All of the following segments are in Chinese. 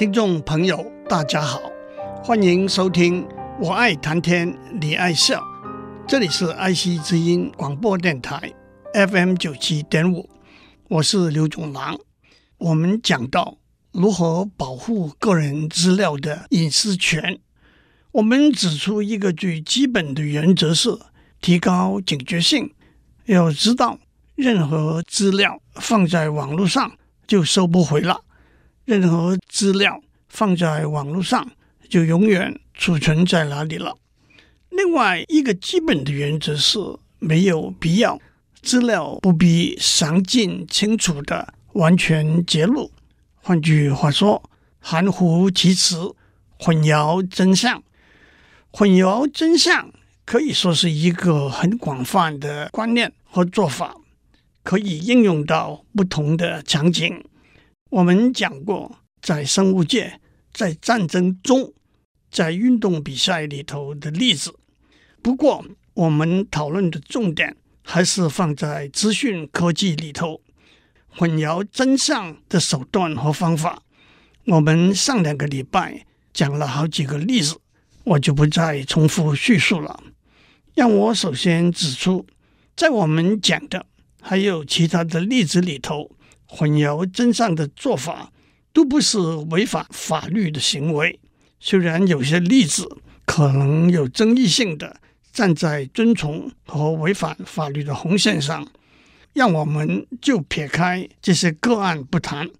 听众朋友，大家好，欢迎收听《我爱谈天，你爱笑》，这里是爱惜之音广播电台 FM 九七点五，我是刘总郎。我们讲到如何保护个人资料的隐私权，我们指出一个最基本的原则是提高警觉性，要知道任何资料放在网络上就收不回了。任何资料放在网络上，就永远储存在哪里了。另外一个基本的原则是，没有必要资料不必详尽清楚的完全揭露。换句话说，含糊其辞、混淆真相。混淆真相可以说是一个很广泛的观念和做法，可以应用到不同的场景。我们讲过，在生物界、在战争中、在运动比赛里头的例子。不过，我们讨论的重点还是放在资讯科技里头，混淆真相的手段和方法。我们上两个礼拜讲了好几个例子，我就不再重复叙述了。让我首先指出，在我们讲的还有其他的例子里头。混淆真相的做法都不是违反法律的行为，虽然有些例子可能有争议性的站在遵从和违反法律的红线上，让我们就撇开这些个案不谈，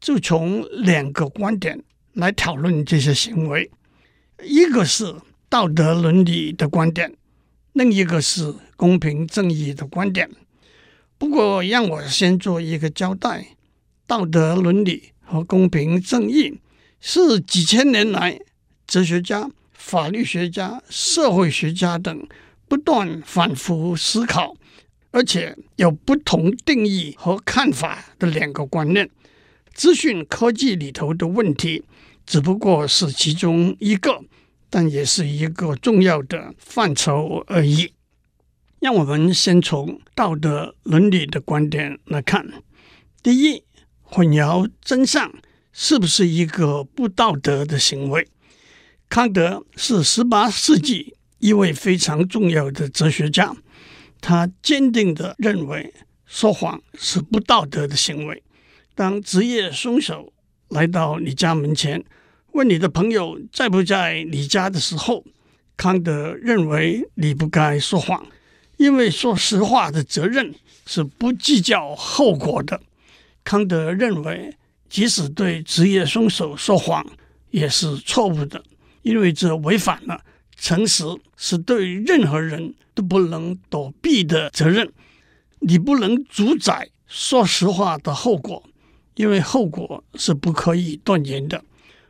就从两个观点来讨论这些行为，一个是道德伦理的观点，另一个是公平正义的观点。不过，让我先做一个交代：道德伦理和公平正义是几千年来哲学家、法律学家、社会学家等不断反复思考，而且有不同定义和看法的两个观念。资讯科技里头的问题只不过是其中一个，但也是一个重要的范畴而已。让我们先从道德伦理的观点来看。第一，混淆真相是不是一个不道德的行为？康德是十八世纪一位非常重要的哲学家，他坚定地认为说谎是不道德的行为。当职业凶手来到你家门前，问你的朋友在不在你家的时候，康德认为你不该说谎。因为说实话的责任是不计较后果的。康德认为，即使对职业凶手说谎也是错误的，因为这违反了诚实是对任何人都不能躲避的责任。你不能主宰说实话的后果，因为后果是不可以断言的。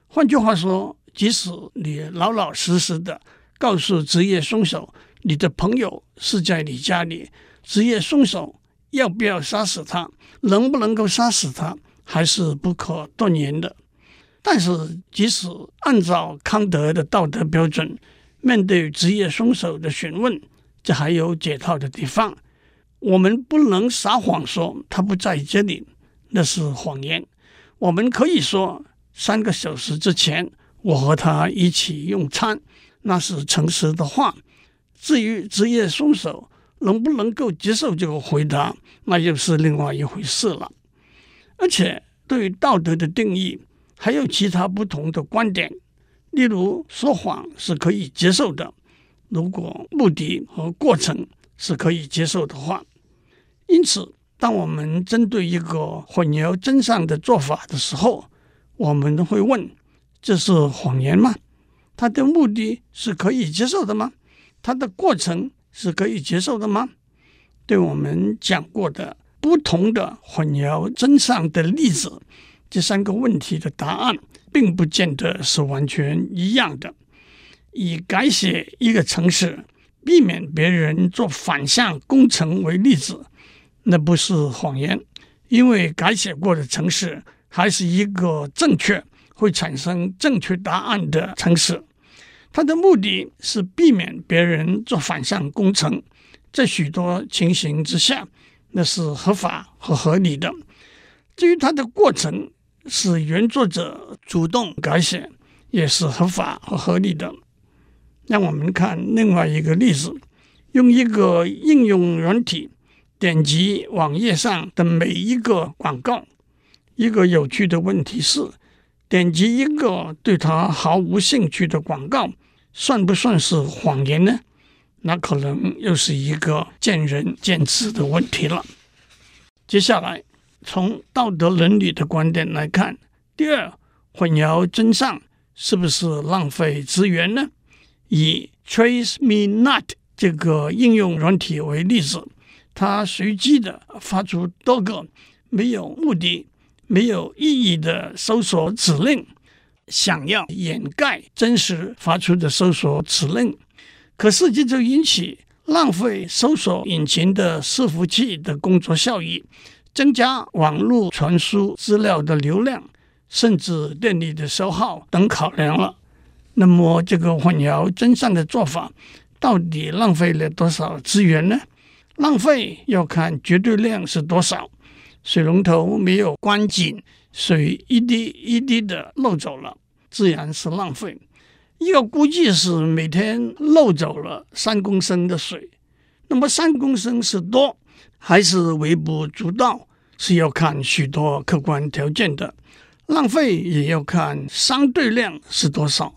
换句话说，即使你老老实实的告诉职业凶手，你的朋友是在你家里，职业凶手要不要杀死他，能不能够杀死他，还是不可断言的。但是，即使按照康德的道德标准，面对职业凶手的询问，这还有解套的地方。我们不能撒谎说他不在这里，那是谎言。我们可以说三个小时之前我和他一起用餐，那是诚实的话。至于职业凶手能不能够接受这个回答，那又是另外一回事了。而且，对于道德的定义，还有其他不同的观点。例如，说谎是可以接受的，如果目的和过程是可以接受的话。因此，当我们针对一个混淆真相的做法的时候，我们会问：这是谎言吗？它的目的是可以接受的吗？它的过程是可以接受的吗？对我们讲过的不同的混淆真相的例子，这三个问题的答案并不见得是完全一样的。以改写一个城市，避免别人做反向工程为例子，那不是谎言，因为改写过的城市还是一个正确、会产生正确答案的城市。他的目的是避免别人做反向工程，在许多情形之下，那是合法和合理的。至于他的过程是原作者主动改写，也是合法和合理的。让我们看另外一个例子，用一个应用软体点击网页上的每一个广告。一个有趣的问题是，点击一个对他毫无兴趣的广告，算不算是谎言呢？那可能又是一个见仁见智的问题了。接下来，从道德伦理的观点来看，第二，混淆真相是不是浪费资源呢？以 Trace Me Not 这个应用软体为例子，它随机的发出多个没有目的、没有意义的搜索指令，想要掩盖真实发出的搜索指令。可是这就引起浪费搜索引擎的伺服器的工作效益，增加网络传输资料的流量，甚至电力的消耗等考量了。那么，这个混淆真相的做法，到底浪费了多少资源呢？浪费要看绝对量是多少。水龙头没有关紧，水一滴一滴的漏走了，自然是浪费。一个估计是每天漏走了三公升的水。那么三公升是多还是微不足道，是要看许多客观条件的。浪费也要看相对量是多少。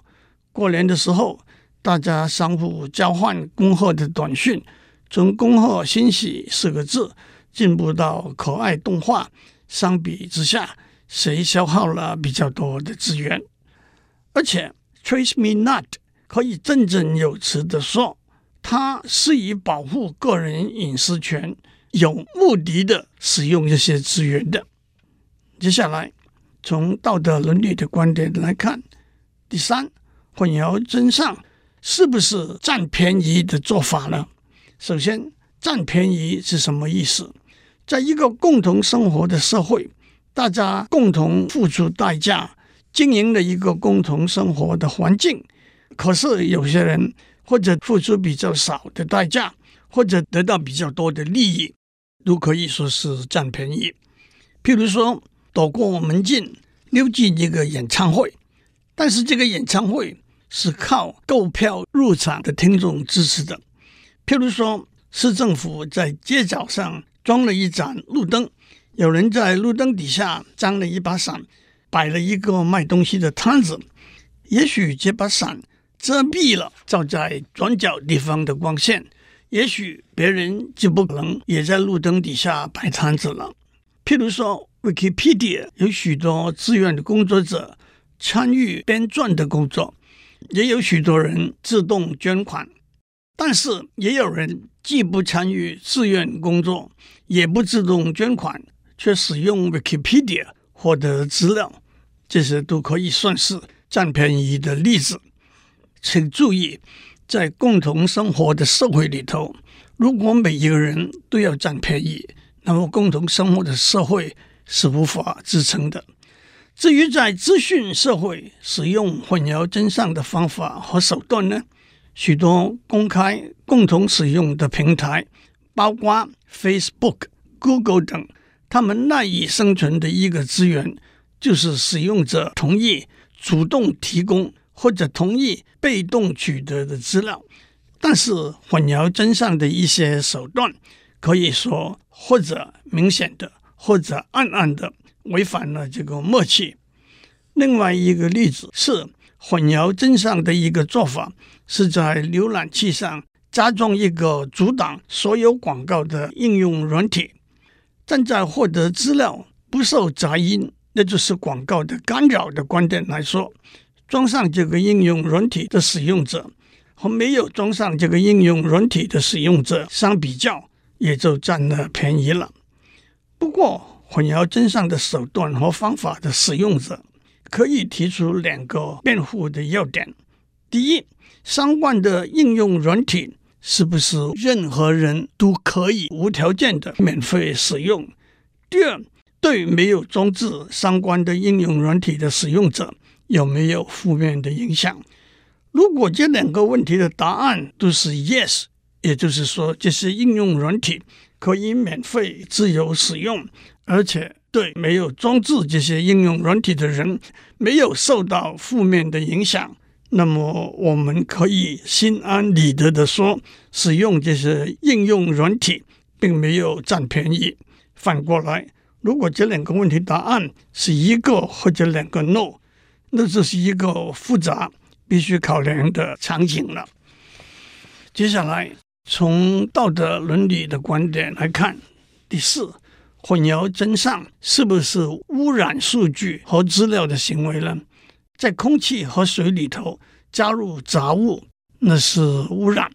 过年的时候，大家相互交换恭贺的短讯，从“恭贺新禧”四个字进步到可爱动画，相比之下，谁消耗了比较多的资源？而且 “Trace Me Not” 可以振振有词地说，它是以保护个人隐私权有目的的使用这些资源的。接下来，从道德伦理的观点来看，第三。混淆真相是不是占便宜的做法呢？首先，占便宜是什么意思？在一个共同生活的社会，大家共同付出代价，经营了一个共同生活的环境。可是有些人或者付出比较少的代价，或者得到比较多的利益，都可以说是占便宜。譬如说，躲过门禁，溜进一个演唱会，但是这个演唱会。是靠购票入场的听众支持的。譬如说，市政府在街角上装了一盏路灯，有人在路灯底下装了一把伞，摆了一个卖东西的摊子。也许这把伞遮蔽了照在转角地方的光线，也许别人就不可能也在路灯底下摆摊子了。譬如说，Wikipedia 有许多志愿的工作者参与编撰的工作。也有许多人自动捐款，但是也有人既不参与志愿工作，也不自动捐款，却使用 Wikipedia 获得资料，这些都可以算是占便宜的例子。请注意，在共同生活的社会里头，如果每一个人都要占便宜，那么共同生活的社会是无法支撑的。至于在资讯社会使用混淆真相的方法和手段呢，许多公开共同使用的平台，包括 Facebook、Google 等，他们赖以生存的一个资源，就是使用者同意主动提供或者同意被动取得的资料。但是混淆真相的一些手段，可以说或者明显的，或者暗暗的。违反了这个默契。另外一个例子是混淆真相的一个做法，是在浏览器上加装一个阻挡所有广告的应用软体。站在获得资料不受杂音，那就是广告的干扰的观点来说，装上这个应用软体的使用者和没有装上这个应用软体的使用者相比较，也就占了便宜了。不过，混淆真相的手段和方法的使用者，可以提出两个辩护的要点：第一，相关的应用软体是不是任何人都可以无条件的免费使用？第二，对没有装置相关的应用软体的使用者有没有负面的影响？如果这两个问题的答案都是 yes，也就是说这些应用软体可以免费自由使用。而且对没有装置这些应用软体的人没有受到负面的影响，那么我们可以心安理得的说，使用这些应用软体并没有占便宜。反过来，如果这两个问题答案是一个或者两个 no，那这是一个复杂必须考量的场景了。接下来，从道德伦理的观点来看，第四。混淆真相是不是污染数据和资料的行为呢？在空气和水里头加入杂物，那是污染；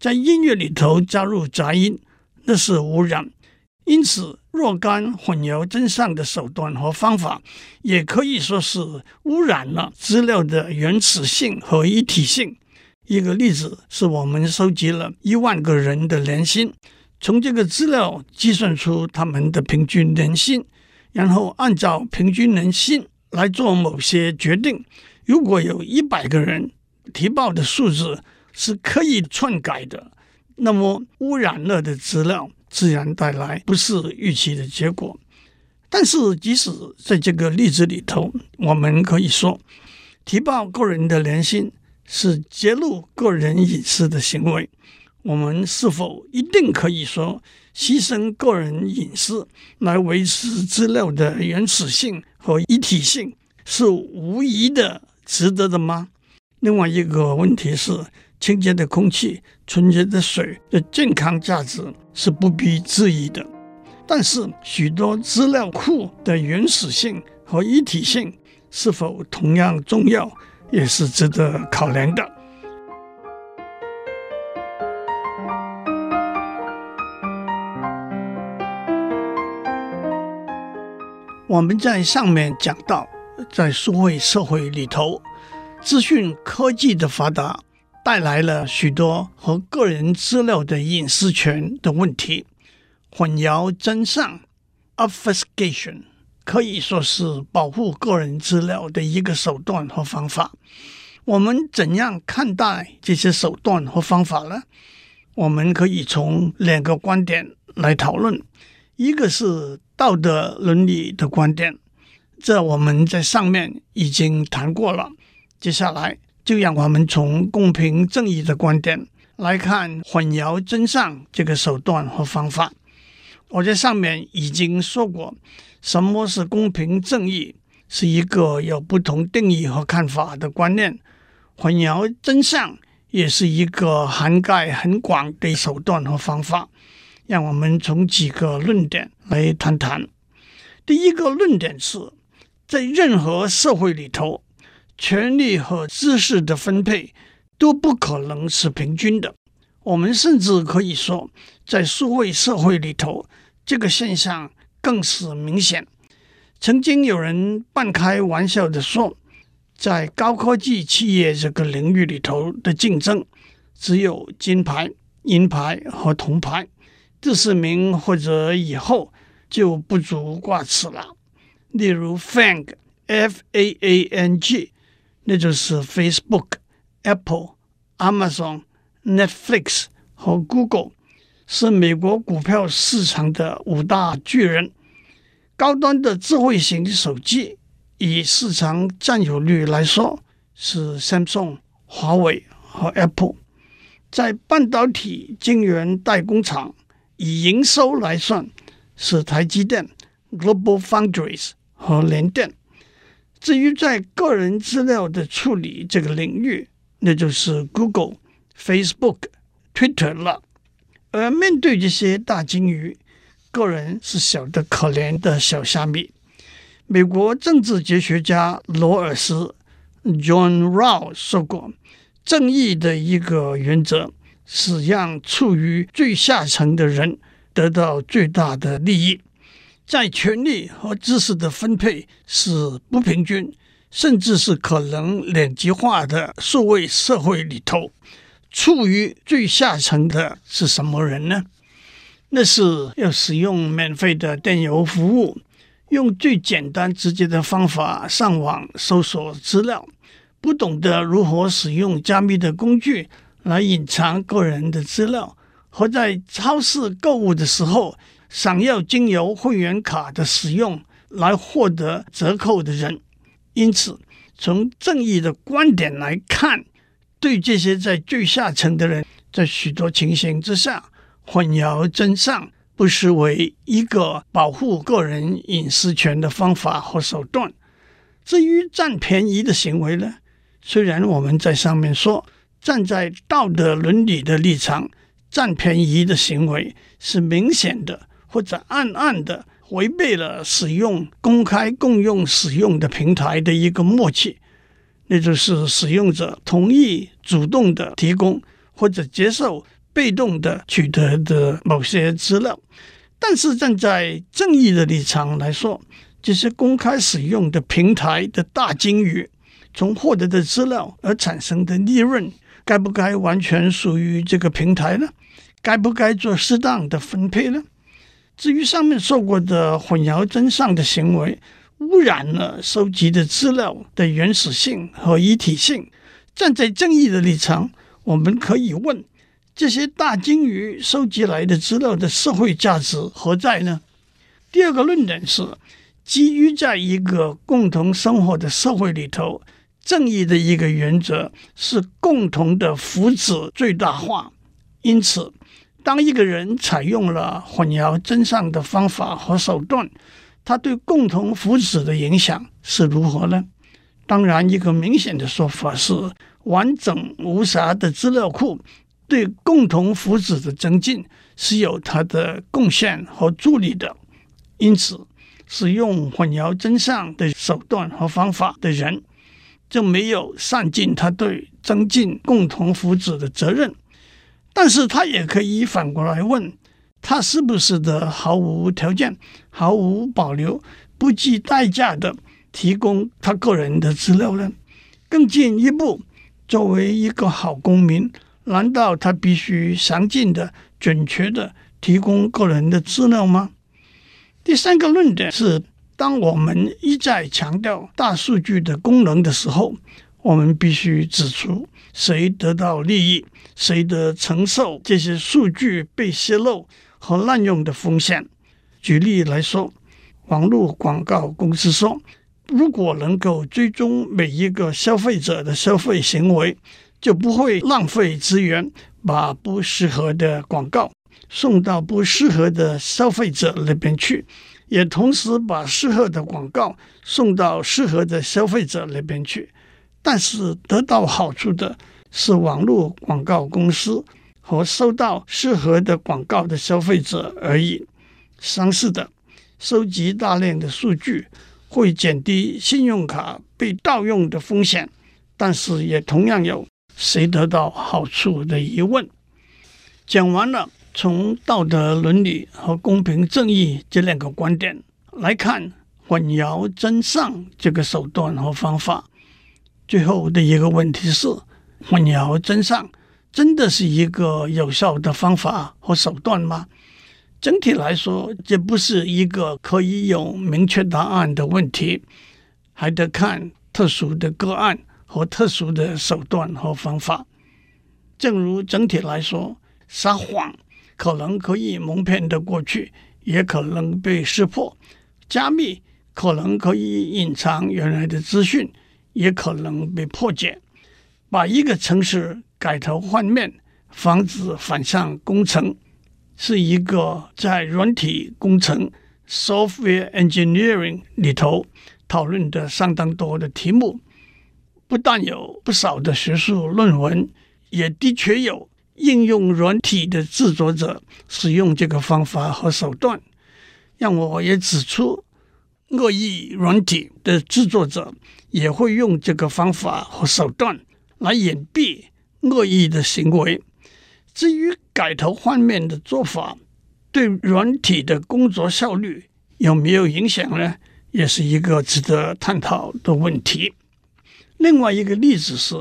在音乐里头加入杂音，那是污染。因此，若干混淆真相的手段和方法，也可以说是污染了资料的原始性和一体性。一个例子是我们收集了一万个人的年薪。从这个资料计算出他们的平均年薪，然后按照平均年薪来做某些决定。如果有一百个人提报的数字是可以篡改的，那么污染了的资料自然带来不是预期的结果。但是，即使在这个例子里头，我们可以说，提报个人的年薪是揭露个人隐私的行为。我们是否一定可以说牺牲个人隐私来维持资料的原始性和一体性是无疑的值得的吗？另外一个问题是，清洁的空气、纯洁的水的健康价值是不必质疑的，但是许多资料库的原始性和一体性是否同样重要，也是值得考量的。我们在上面讲到，在数位社会里头，资讯科技的发达带来了许多和个人资料的隐私权的问题。混淆真相 （obfuscation） 可以说是保护个人资料的一个手段和方法。我们怎样看待这些手段和方法呢？我们可以从两个观点来讨论。一个是道德伦理的观点，这我们在上面已经谈过了。接下来就让我们从公平正义的观点来看混淆真相这个手段和方法。我在上面已经说过，什么是公平正义，是一个有不同定义和看法的观念。混淆真相也是一个涵盖很广的手段和方法。让我们从几个论点来谈谈。第一个论点是，在任何社会里头，权力和知识的分配都不可能是平均的。我们甚至可以说，在数位社会里头，这个现象更是明显。曾经有人半开玩笑地说，在高科技企业这个领域里头的竞争，只有金牌、银牌和铜牌。第四名或者以后就不足挂齿了。例如，FANG，F-A-A-N-G，那就是 Facebook、Apple、Amazon、Netflix 和 Google，是美国股票市场的五大巨人。高端的智慧型手机以市场占有率来说，是 Samsung、华为和 Apple。在半导体晶圆代工厂。以营收来算，是台积电、Global Foundries 和联电。至于在个人资料的处理这个领域，那就是 Google、Facebook、Twitter 了。而面对这些大鲸鱼，个人是小得可怜的小虾米。美国政治哲学家罗尔斯 （John Rawls） 说过：“正义的一个原则。”是让处于最下层的人得到最大的利益，在权力和知识的分配是不平均，甚至是可能两极化的数位社会里头，处于最下层的是什么人呢？那是要使用免费的电邮服务，用最简单直接的方法上网搜索资料，不懂得如何使用加密的工具。来隐藏个人的资料，和在超市购物的时候，想要经由会员卡的使用，来获得折扣的人。因此，从正义的观点来看，对这些在最下层的人，在许多情形之下，混淆真相不失为一个保护个人隐私权的方法和手段。至于占便宜的行为呢？虽然我们在上面说，站在道德伦理的立场，占便宜的行为是明显的或者暗暗的违背了使用公开共用使用的平台的一个默契，那就是使用者同意主动的提供或者接受被动的取得的某些资料。但是站在正义的立场来说，这些公开使用的平台的大鲸鱼，从获得的资料而产生的利润，该不该完全属于这个平台呢？该不该做适当的分配呢？至于上面说过的混淆真相的行为，污染了收集的资料的原始性和一体性，站在正义的立场，我们可以问：这些大鲸鱼收集来的资料的社会价值何在呢？第二个论点是。基于在一个共同生活的社会里头，正义的一个原则是共同的福祉最大化。因此，当一个人采用了混淆真相的方法和手段，他对共同福祉的影响是如何呢？当然，一个明显的说法是，完整无瑕的资料库对共同福祉的增进是有它的贡献和助力的。因此。使用混淆真相的手段和方法的人，就没有善尽他对增进共同福祉的责任。但是他也可以反过来问：他是不是的毫无条件、毫无保留、不计代价的提供他个人的资料呢？更进一步，作为一个好公民，难道他必须详尽的、准确的提供个人的资料吗？第三个论点是，当我们一再强调大数据的功能的时候，我们必须指出谁得到利益，谁得承受这些数据被泄露和滥用的风险。举例来说，网络广告公司说，如果能够追踪每一个消费者的消费行为，就不会浪费资源，把不适合的广告。送到不适合的消费者那边去，也同时把适合的广告送到适合的消费者那边去。但是得到好处的是网络广告公司和收到适合的广告的消费者而已。相似的，收集大量的数据会减低信用卡被盗用的风险，但是也同样有谁得到好处的疑问。讲完了。从道德伦理和公平正义这两个观点来看，混淆真相这个手段和方法，最后的一个问题是：混淆真相真的是一个有效的方法和手段吗？整体来说，这不是一个可以有明确答案的问题，还得看特殊的个案和特殊的手段和方法。正如整体来说，撒谎。可能可以蒙骗得过去，也可能被识破；加密可能可以隐藏原来的资讯，也可能被破解。把一个城市改头换面，防止反向工程，是一个在软体工程 （software engineering） 里头讨论的相当多的题目。不但有不少的学术论文，也的确有。应用软体的制作者使用这个方法和手段，让我也指出，恶意软体的制作者也会用这个方法和手段来隐蔽恶意的行为。至于改头换面的做法对软体的工作效率有没有影响呢？也是一个值得探讨的问题。另外一个例子是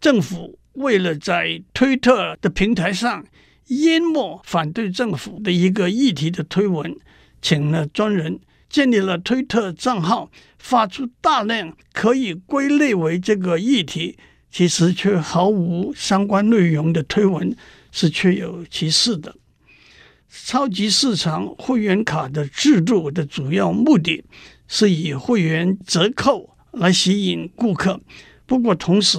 政府。为了在推特的平台上淹没反对政府的一个议题的推文，请了专人建立了推特账号，发出大量可以归类为这个议题，其实却毫无相关内容的推文，是确有其事的。超级市场会员卡的制度的主要目的是以会员折扣来吸引顾客，不过同时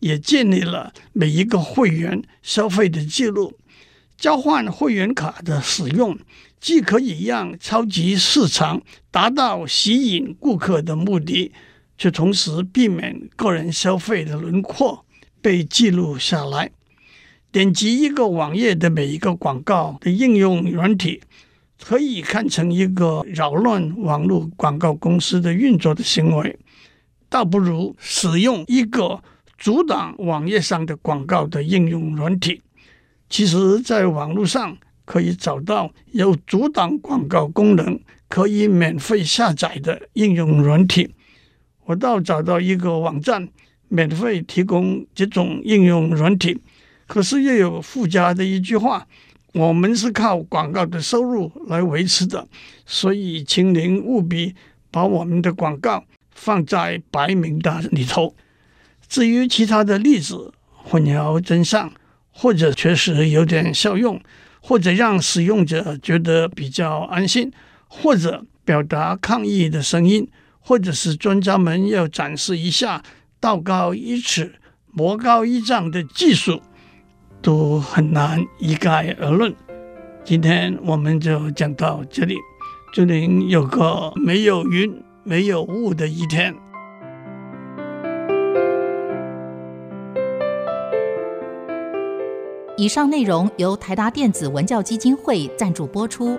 也建立了每一个会员消费的记录。交换会员卡的使用，既可以让超级市场达到吸引顾客的目的，却同时避免个人消费的轮廓被记录下来。点击一个网页的每一个广告的应用软体，可以看成一个扰乱网络广告公司的运作的行为，倒不如使用一个阻挡网页上的广告的应用软体。其实，在网络上可以找到有阻挡广告功能、可以免费下载的应用软体。我倒找到一个网站，免费提供这种应用软体。可是又有附加的一句话：我们是靠广告的收入来维持的，所以请您务必把我们的广告放在白名单里头。至于其他的例子，混淆真相，或者确实有点效用，或者让使用者觉得比较安心，或者表达抗议的声音，或者是专家们要展示一下道高一尺，魔高一丈的技术。都很难一概而论。今天我们就讲到这里，祝您有个没有云、没有雾的一天。以上内容由台达电子文教基金会赞助播出。